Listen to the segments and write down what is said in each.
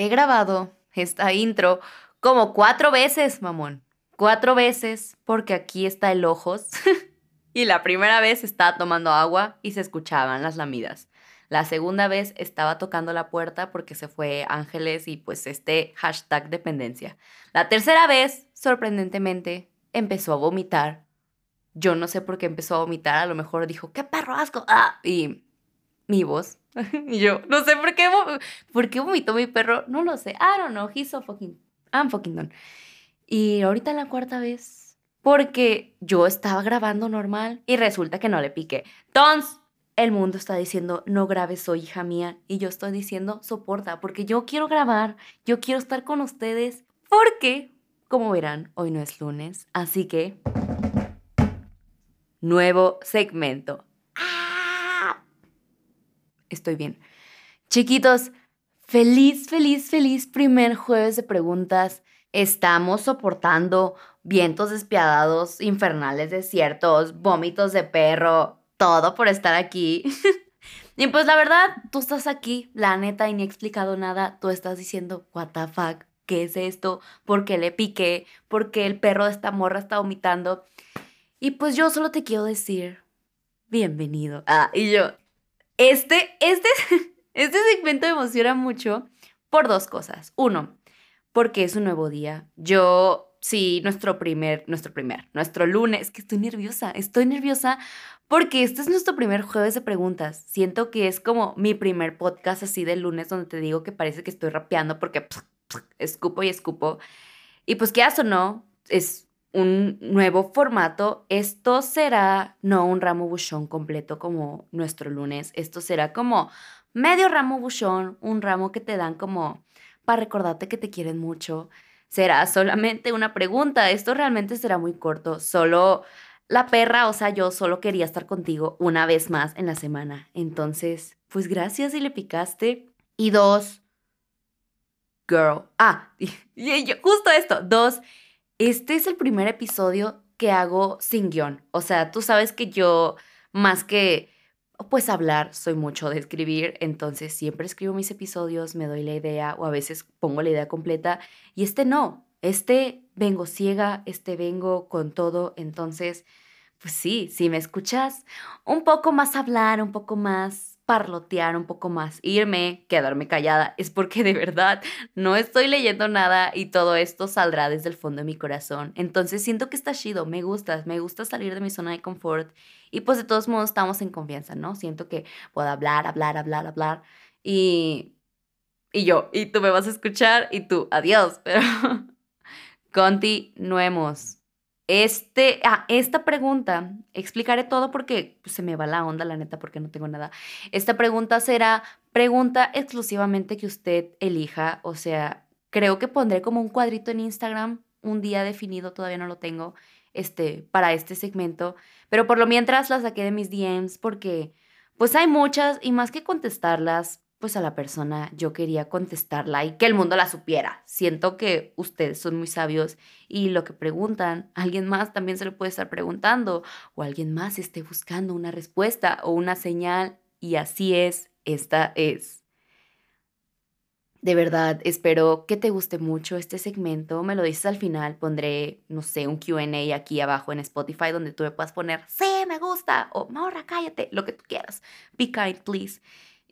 he grabado esta intro como cuatro veces, mamón. Cuatro veces, porque aquí está el ojos. y la primera vez estaba tomando agua y se escuchaban las lamidas. La segunda vez estaba tocando la puerta porque se fue Ángeles y pues este hashtag dependencia. La tercera vez, sorprendentemente, empezó a vomitar. Yo no sé por qué empezó a vomitar, a lo mejor dijo, ¡qué perro asco! ¡Ah! Y mi voz. y yo, no sé por qué, por qué vomitó mi perro, no lo sé. I don't know, he's so fucking, I'm fucking done. Y ahorita la cuarta vez, porque yo estaba grabando normal y resulta que no le piqué. Entonces, el mundo está diciendo, no grabes hoy, hija mía. Y yo estoy diciendo, soporta, porque yo quiero grabar, yo quiero estar con ustedes, porque, como verán, hoy no es lunes, así que... Nuevo segmento. ¡Ah! Estoy bien. Chiquitos, feliz, feliz, feliz primer jueves de preguntas. Estamos soportando vientos despiadados, infernales desiertos, vómitos de perro, todo por estar aquí. y pues la verdad, tú estás aquí, la neta, y ni he explicado nada. Tú estás diciendo, what the fuck, ¿qué es esto? ¿Por qué le piqué? ¿Por qué el perro de esta morra está vomitando? Y pues yo solo te quiero decir, bienvenido. Ah, y yo, este, este, este segmento me emociona mucho por dos cosas. Uno, porque es un nuevo día. Yo, sí, nuestro primer, nuestro primer, nuestro lunes, que estoy nerviosa, estoy nerviosa porque este es nuestro primer jueves de preguntas. Siento que es como mi primer podcast así del lunes donde te digo que parece que estoy rapeando porque escupo y escupo. Y pues qué o no, es un nuevo formato. Esto será no un ramo buchón completo como nuestro lunes. Esto será como medio ramo buchón, un ramo que te dan como para recordarte que te quieren mucho. Será solamente una pregunta. Esto realmente será muy corto. Solo la perra, o sea, yo solo quería estar contigo una vez más en la semana. Entonces, pues gracias y le picaste. Y dos, girl. Ah, y, justo esto. Dos, este es el primer episodio que hago sin guion. O sea, tú sabes que yo, más que pues hablar, soy mucho de escribir, entonces siempre escribo mis episodios, me doy la idea o a veces pongo la idea completa y este no, este vengo ciega, este vengo con todo, entonces, pues sí, si me escuchas un poco más hablar, un poco más parlotear, un poco más irme, quedarme callada, es porque de verdad no estoy leyendo nada y todo esto saldrá desde el fondo de mi corazón. Entonces siento que está chido, me gusta, me gusta salir de mi zona de confort y pues de todos modos estamos en confianza, ¿no? Siento que puedo hablar, hablar, hablar, hablar y... Y yo, y tú me vas a escuchar y tú, adiós, pero Continuemos. Este, ah, esta pregunta, explicaré todo porque pues, se me va la onda, la neta, porque no tengo nada. Esta pregunta será pregunta exclusivamente que usted elija. O sea, creo que pondré como un cuadrito en Instagram, un día definido, todavía no lo tengo, este, para este segmento. Pero por lo mientras las saqué de mis DMs porque, pues hay muchas y más que contestarlas, pues a la persona yo quería contestarla y que el mundo la supiera. Siento que ustedes son muy sabios y lo que preguntan, alguien más también se lo puede estar preguntando o alguien más esté buscando una respuesta o una señal y así es, esta es. De verdad, espero que te guste mucho este segmento. Me lo dices al final, pondré, no sé, un QA aquí abajo en Spotify donde tú me puedas poner, sí, me gusta, o morra, cállate, lo que tú quieras. Be kind, please.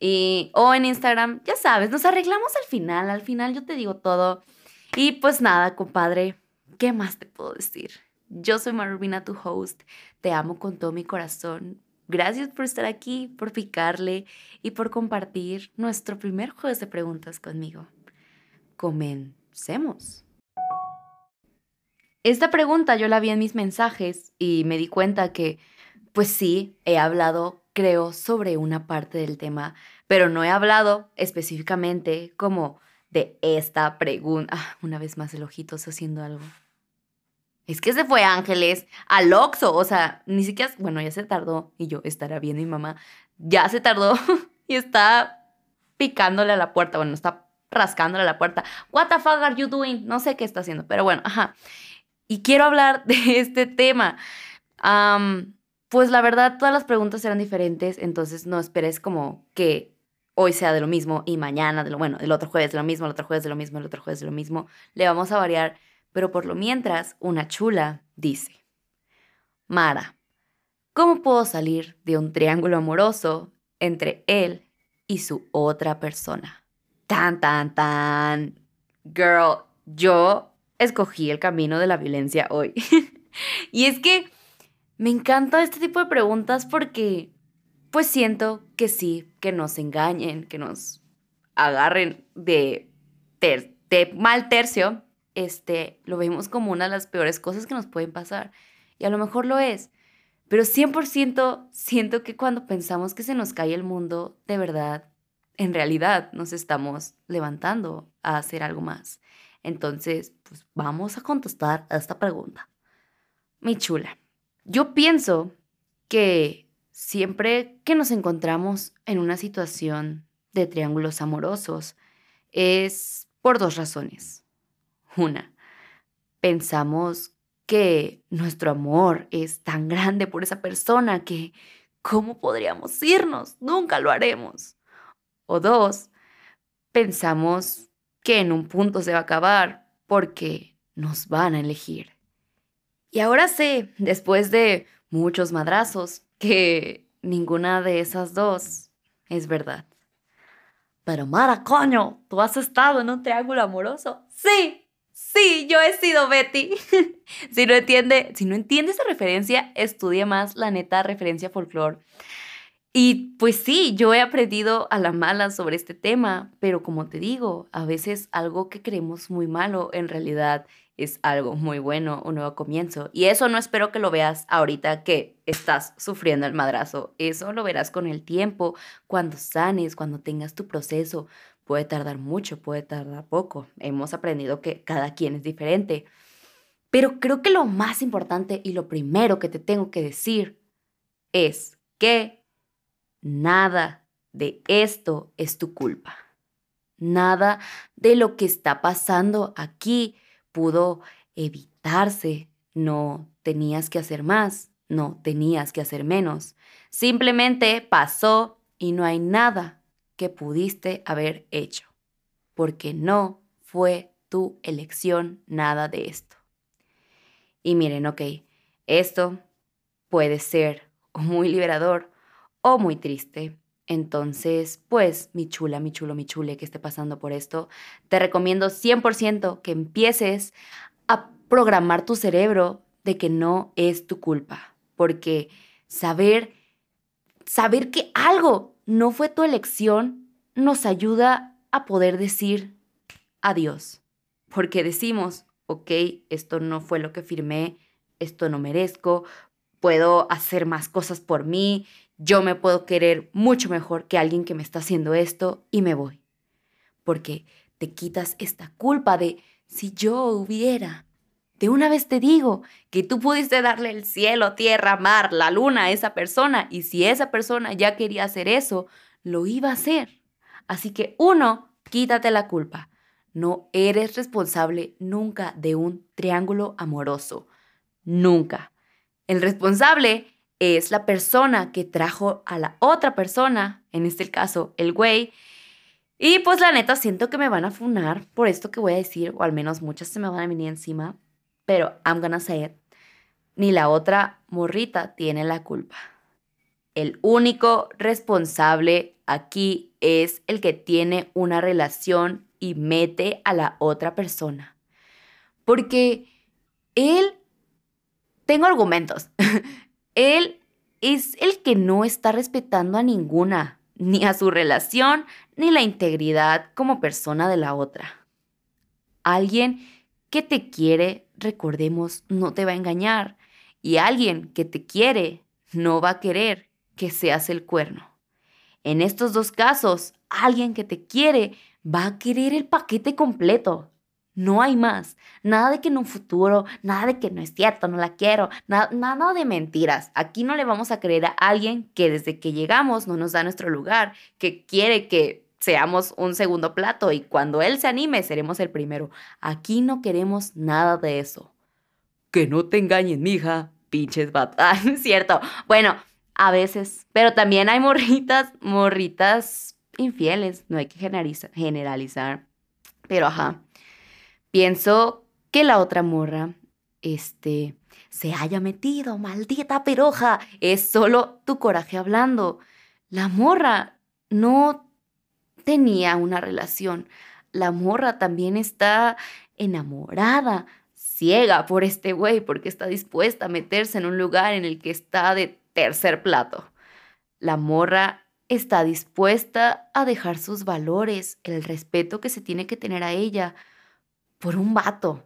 Y, o en Instagram, ya sabes, nos arreglamos al final, al final yo te digo todo. Y pues nada, compadre, ¿qué más te puedo decir? Yo soy Marvina, tu host, te amo con todo mi corazón. Gracias por estar aquí, por picarle y por compartir nuestro primer jueves de preguntas conmigo. Comencemos. Esta pregunta yo la vi en mis mensajes y me di cuenta que, pues sí, he hablado creo, sobre una parte del tema, pero no he hablado específicamente como de esta pregunta. Ah, una vez más el ojitos haciendo algo. Es que se fue Ángeles al Oxxo, o sea, ni siquiera, bueno, ya se tardó y yo estará bien mi mamá, ya se tardó y está picándole a la puerta, bueno, está rascándole a la puerta. What the fuck are you doing? No sé qué está haciendo, pero bueno, ajá. Y quiero hablar de este tema. Pues la verdad, todas las preguntas eran diferentes, entonces no esperes como que hoy sea de lo mismo y mañana de lo bueno, el otro jueves de lo mismo, el otro jueves de lo mismo, el otro jueves de lo mismo. Le vamos a variar, pero por lo mientras, una chula dice, Mara, ¿cómo puedo salir de un triángulo amoroso entre él y su otra persona? Tan, tan, tan. Girl, yo escogí el camino de la violencia hoy. y es que me encanta este tipo de preguntas porque pues siento que sí, que nos engañen, que nos agarren de, mal tercio, este, lo vemos como una de las peores cosas que nos pueden pasar. Y a lo mejor lo es. Pero 100% siento que cuando pensamos que se nos cae el mundo, de verdad, en realidad nos estamos levantando a hacer algo más. Entonces, pues vamos a contestar a esta pregunta. Mi chula, yo pienso que Siempre que nos encontramos en una situación de triángulos amorosos es por dos razones. Una, pensamos que nuestro amor es tan grande por esa persona que ¿cómo podríamos irnos? Nunca lo haremos. O dos, pensamos que en un punto se va a acabar porque nos van a elegir. Y ahora sé, después de muchos madrazos, que ninguna de esas dos es verdad. Pero Mara, coño, ¿tú has estado en un triángulo amoroso? Sí, sí, yo he sido Betty. si, no entiende, si no esa referencia, estudie más la neta referencia folclore. Y pues sí, yo he aprendido a la mala sobre este tema, pero como te digo, a veces algo que creemos muy malo en realidad es algo muy bueno, un nuevo comienzo. Y eso no espero que lo veas ahorita que estás sufriendo el madrazo. Eso lo verás con el tiempo, cuando sanes, cuando tengas tu proceso. Puede tardar mucho, puede tardar poco. Hemos aprendido que cada quien es diferente. Pero creo que lo más importante y lo primero que te tengo que decir es que nada de esto es tu culpa. Nada de lo que está pasando aquí pudo evitarse. No tenías que hacer más, no tenías que hacer menos. Simplemente pasó y no hay nada que pudiste haber hecho, porque no fue tu elección nada de esto. Y miren, ok, esto puede ser muy liberador o muy triste. Entonces, pues, mi chula, mi chulo, mi chule que esté pasando por esto, te recomiendo 100% que empieces a programar tu cerebro de que no es tu culpa, porque saber saber que algo no fue tu elección nos ayuda a poder decir adiós, porque decimos, ok, esto no fue lo que firmé, esto no merezco, puedo hacer más cosas por mí, yo me puedo querer mucho mejor que alguien que me está haciendo esto y me voy. Porque te quitas esta culpa de si yo hubiera. De una vez te digo que tú pudiste darle el cielo, tierra, mar, la luna a esa persona y si esa persona ya quería hacer eso, lo iba a hacer. Así que uno, quítate la culpa. No eres responsable nunca de un triángulo amoroso. Nunca. El responsable es la persona que trajo a la otra persona, en este caso el güey. Y pues la neta siento que me van a funar por esto que voy a decir, o al menos muchas se me van a venir encima, pero I'm gonna say it. Ni la otra morrita tiene la culpa. El único responsable aquí es el que tiene una relación y mete a la otra persona. Porque él, tengo argumentos, Él es el que no está respetando a ninguna, ni a su relación, ni la integridad como persona de la otra. Alguien que te quiere, recordemos, no te va a engañar. Y alguien que te quiere no va a querer que seas el cuerno. En estos dos casos, alguien que te quiere va a querer el paquete completo. No hay más. Nada de que en un futuro, nada de que no es cierto, no la quiero, nada, nada de mentiras. Aquí no le vamos a creer a alguien que desde que llegamos no nos da nuestro lugar, que quiere que seamos un segundo plato y cuando él se anime seremos el primero. Aquí no queremos nada de eso. Que no te engañen, mija, pinches batas. es cierto. Bueno, a veces, pero también hay morritas, morritas infieles, no hay que generalizar. Pero ajá, pienso que la otra morra, este, se haya metido, maldita peroja, es solo tu coraje hablando. La morra no tenía una relación. La morra también está enamorada, ciega por este güey, porque está dispuesta a meterse en un lugar en el que está de tercer plato. La morra está dispuesta a dejar sus valores, el respeto que se tiene que tener a ella, por un vato.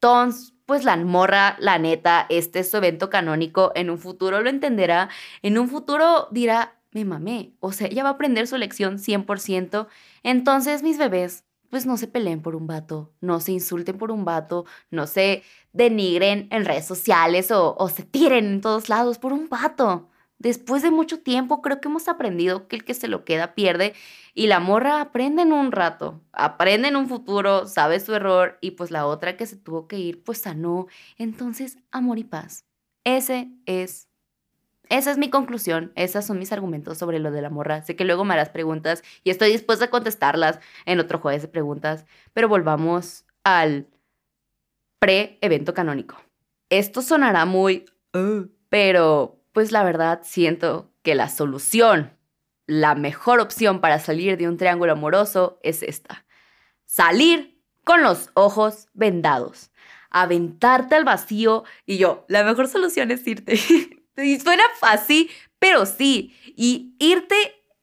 Entonces, pues la morra, la neta, este es su evento canónico, en un futuro lo entenderá, en un futuro dirá, me mamé, o sea, ella va a aprender su lección 100%, entonces mis bebés, pues no se peleen por un vato, no se insulten por un vato, no se denigren en redes sociales o, o se tiren en todos lados por un vato. Después de mucho tiempo creo que hemos aprendido que el que se lo queda pierde y la morra aprende en un rato, aprende en un futuro, sabe su error y pues la otra que se tuvo que ir pues sanó. Entonces, amor y paz. Ese es esa es mi conclusión, esos son mis argumentos sobre lo de la morra. Sé que luego me harás preguntas y estoy dispuesta a contestarlas en otro jueves de preguntas, pero volvamos al pre-evento canónico. Esto sonará muy, pero pues la verdad siento que la solución, la mejor opción para salir de un triángulo amoroso es esta. Salir con los ojos vendados, aventarte al vacío y yo, la mejor solución es irte. y suena fácil, pero sí. Y irte,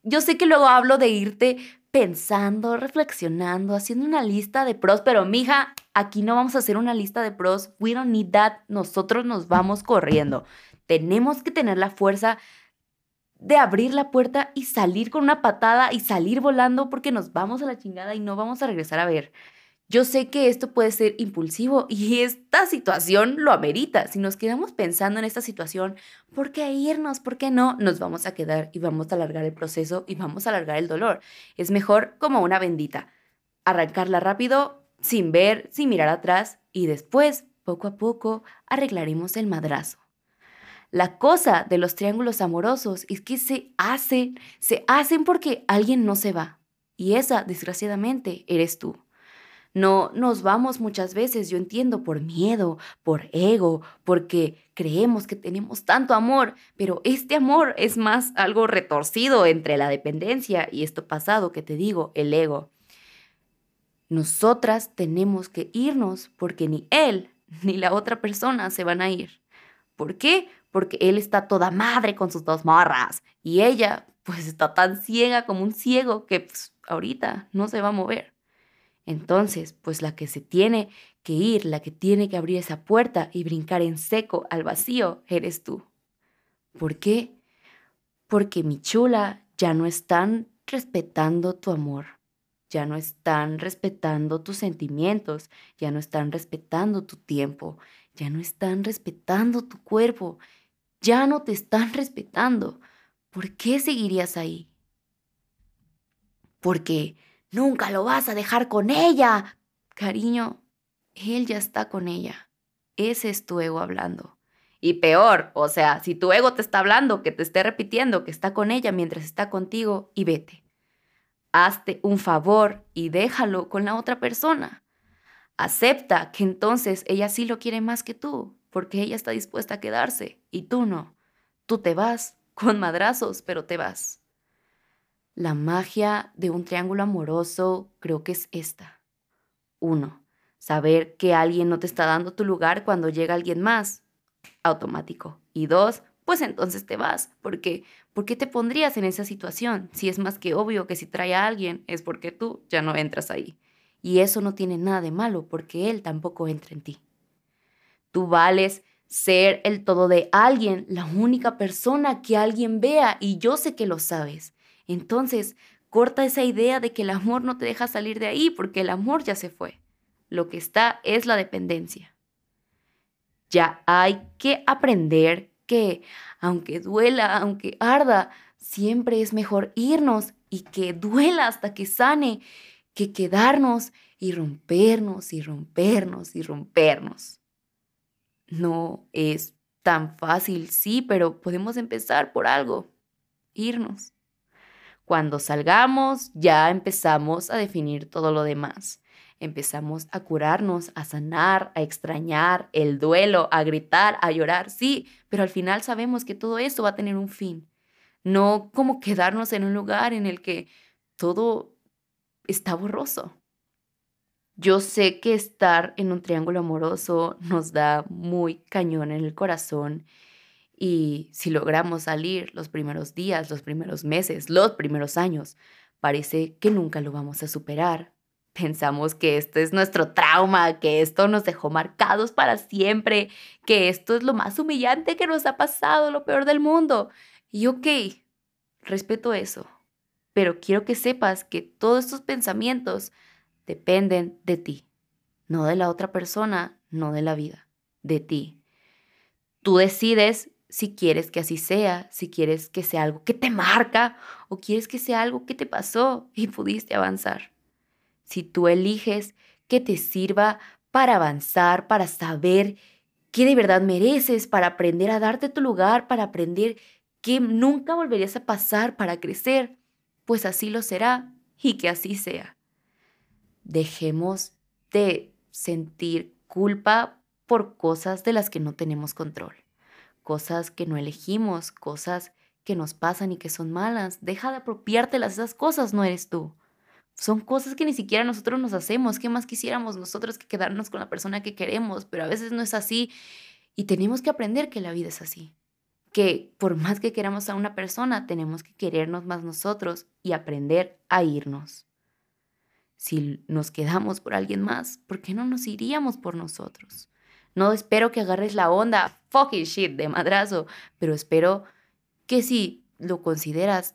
yo sé que luego hablo de irte pensando, reflexionando, haciendo una lista de pros, pero mija, aquí no vamos a hacer una lista de pros. We don't need that. Nosotros nos vamos corriendo. Tenemos que tener la fuerza de abrir la puerta y salir con una patada y salir volando porque nos vamos a la chingada y no vamos a regresar a ver. Yo sé que esto puede ser impulsivo y esta situación lo amerita. Si nos quedamos pensando en esta situación, ¿por qué irnos? ¿Por qué no? Nos vamos a quedar y vamos a alargar el proceso y vamos a alargar el dolor. Es mejor como una bendita. Arrancarla rápido, sin ver, sin mirar atrás y después, poco a poco, arreglaremos el madrazo. La cosa de los triángulos amorosos es que se hacen, se hacen porque alguien no se va. Y esa, desgraciadamente, eres tú. No nos vamos muchas veces, yo entiendo, por miedo, por ego, porque creemos que tenemos tanto amor, pero este amor es más algo retorcido entre la dependencia y esto pasado que te digo, el ego. Nosotras tenemos que irnos porque ni él ni la otra persona se van a ir. ¿Por qué? porque él está toda madre con sus dos morras y ella pues está tan ciega como un ciego que pues, ahorita no se va a mover. Entonces, pues la que se tiene que ir, la que tiene que abrir esa puerta y brincar en seco al vacío, eres tú. ¿Por qué? Porque mi chula ya no están respetando tu amor, ya no están respetando tus sentimientos, ya no están respetando tu tiempo, ya no están respetando tu cuerpo, ya no te están respetando. ¿Por qué seguirías ahí? Porque nunca lo vas a dejar con ella. Cariño, él ya está con ella. Ese es tu ego hablando. Y peor, o sea, si tu ego te está hablando, que te esté repitiendo que está con ella mientras está contigo, y vete. Hazte un favor y déjalo con la otra persona. Acepta que entonces ella sí lo quiere más que tú porque ella está dispuesta a quedarse y tú no. Tú te vas con madrazos, pero te vas. La magia de un triángulo amoroso creo que es esta. Uno, saber que alguien no te está dando tu lugar cuando llega alguien más. Automático. Y dos, pues entonces te vas. Porque, ¿por qué te pondrías en esa situación? Si es más que obvio que si trae a alguien es porque tú ya no entras ahí. Y eso no tiene nada de malo porque él tampoco entra en ti. Tú vales ser el todo de alguien, la única persona que alguien vea y yo sé que lo sabes. Entonces, corta esa idea de que el amor no te deja salir de ahí porque el amor ya se fue. Lo que está es la dependencia. Ya hay que aprender que, aunque duela, aunque arda, siempre es mejor irnos y que duela hasta que sane, que quedarnos y rompernos y rompernos y rompernos. No es tan fácil, sí, pero podemos empezar por algo, irnos. Cuando salgamos, ya empezamos a definir todo lo demás. Empezamos a curarnos, a sanar, a extrañar, el duelo, a gritar, a llorar, sí, pero al final sabemos que todo eso va a tener un fin. No como quedarnos en un lugar en el que todo está borroso. Yo sé que estar en un triángulo amoroso nos da muy cañón en el corazón y si logramos salir los primeros días, los primeros meses, los primeros años, parece que nunca lo vamos a superar. Pensamos que esto es nuestro trauma, que esto nos dejó marcados para siempre, que esto es lo más humillante que nos ha pasado, lo peor del mundo. Y ok, respeto eso, pero quiero que sepas que todos estos pensamientos dependen de ti, no de la otra persona, no de la vida, de ti. Tú decides si quieres que así sea, si quieres que sea algo que te marca o quieres que sea algo que te pasó y pudiste avanzar. Si tú eliges que te sirva para avanzar, para saber qué de verdad mereces, para aprender a darte tu lugar, para aprender que nunca volverías a pasar para crecer, pues así lo será y que así sea dejemos de sentir culpa por cosas de las que no tenemos control, cosas que no elegimos, cosas que nos pasan y que son malas. Deja de apropiártelas, esas cosas no eres tú. Son cosas que ni siquiera nosotros nos hacemos. ¿Qué más quisiéramos nosotros que quedarnos con la persona que queremos? Pero a veces no es así y tenemos que aprender que la vida es así. Que por más que queramos a una persona, tenemos que querernos más nosotros y aprender a irnos. Si nos quedamos por alguien más, ¿por qué no nos iríamos por nosotros? No espero que agarres la onda, fucking shit, de madrazo, pero espero que si lo consideras,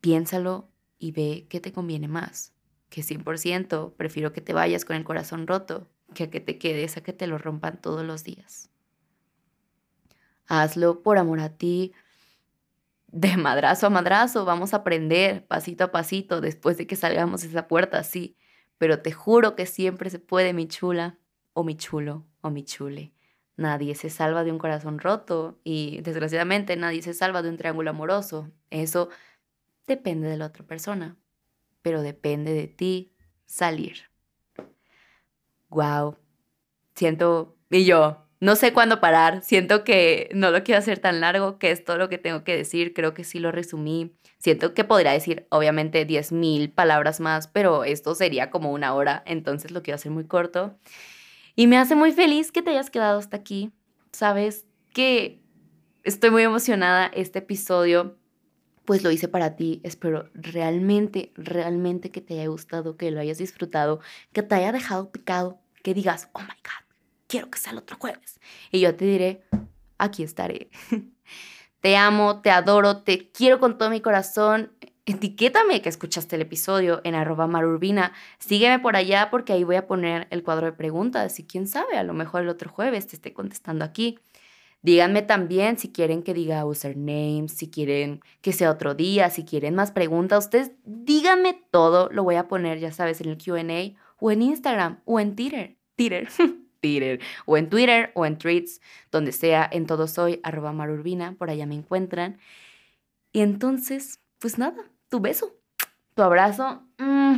piénsalo y ve qué te conviene más. Que 100% prefiero que te vayas con el corazón roto que a que te quedes a que te lo rompan todos los días. Hazlo por amor a ti, de madrazo a madrazo, vamos a aprender pasito a pasito después de que salgamos de esa puerta, sí. Pero te juro que siempre se puede, mi chula, o mi chulo, o mi chule. Nadie se salva de un corazón roto y desgraciadamente nadie se salva de un triángulo amoroso. Eso depende de la otra persona, pero depende de ti salir. Wow. Siento, y yo, no sé cuándo parar, siento que no lo quiero hacer tan largo, que es todo lo que tengo que decir, creo que sí lo resumí. Siento que podría decir, obviamente, 10.000 palabras más, pero esto sería como una hora, entonces lo quiero hacer muy corto. Y me hace muy feliz que te hayas quedado hasta aquí. Sabes que estoy muy emocionada, este episodio pues lo hice para ti. Espero realmente, realmente que te haya gustado, que lo hayas disfrutado, que te haya dejado picado, que digas, oh my God, quiero que sea el otro jueves. Y yo te diré, aquí estaré. Te amo, te adoro, te quiero con todo mi corazón. Etiquétame que escuchaste el episodio en arroba marurbina. Sígueme por allá porque ahí voy a poner el cuadro de preguntas y quién sabe, a lo mejor el otro jueves te esté contestando aquí. Díganme también si quieren que diga username, si quieren que sea otro día, si quieren más preguntas. Ustedes díganme todo, lo voy a poner, ya sabes, en el QA o en Instagram o en Twitter. Twitter. Twitter, o en Twitter o en tweets, donde sea, en todo soy, arroba marurbina, por allá me encuentran. Y entonces, pues nada, tu beso, tu abrazo mm,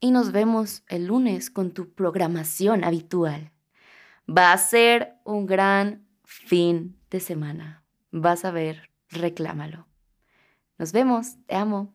y nos vemos el lunes con tu programación habitual. Va a ser un gran fin de semana. Vas a ver, reclámalo. Nos vemos, te amo.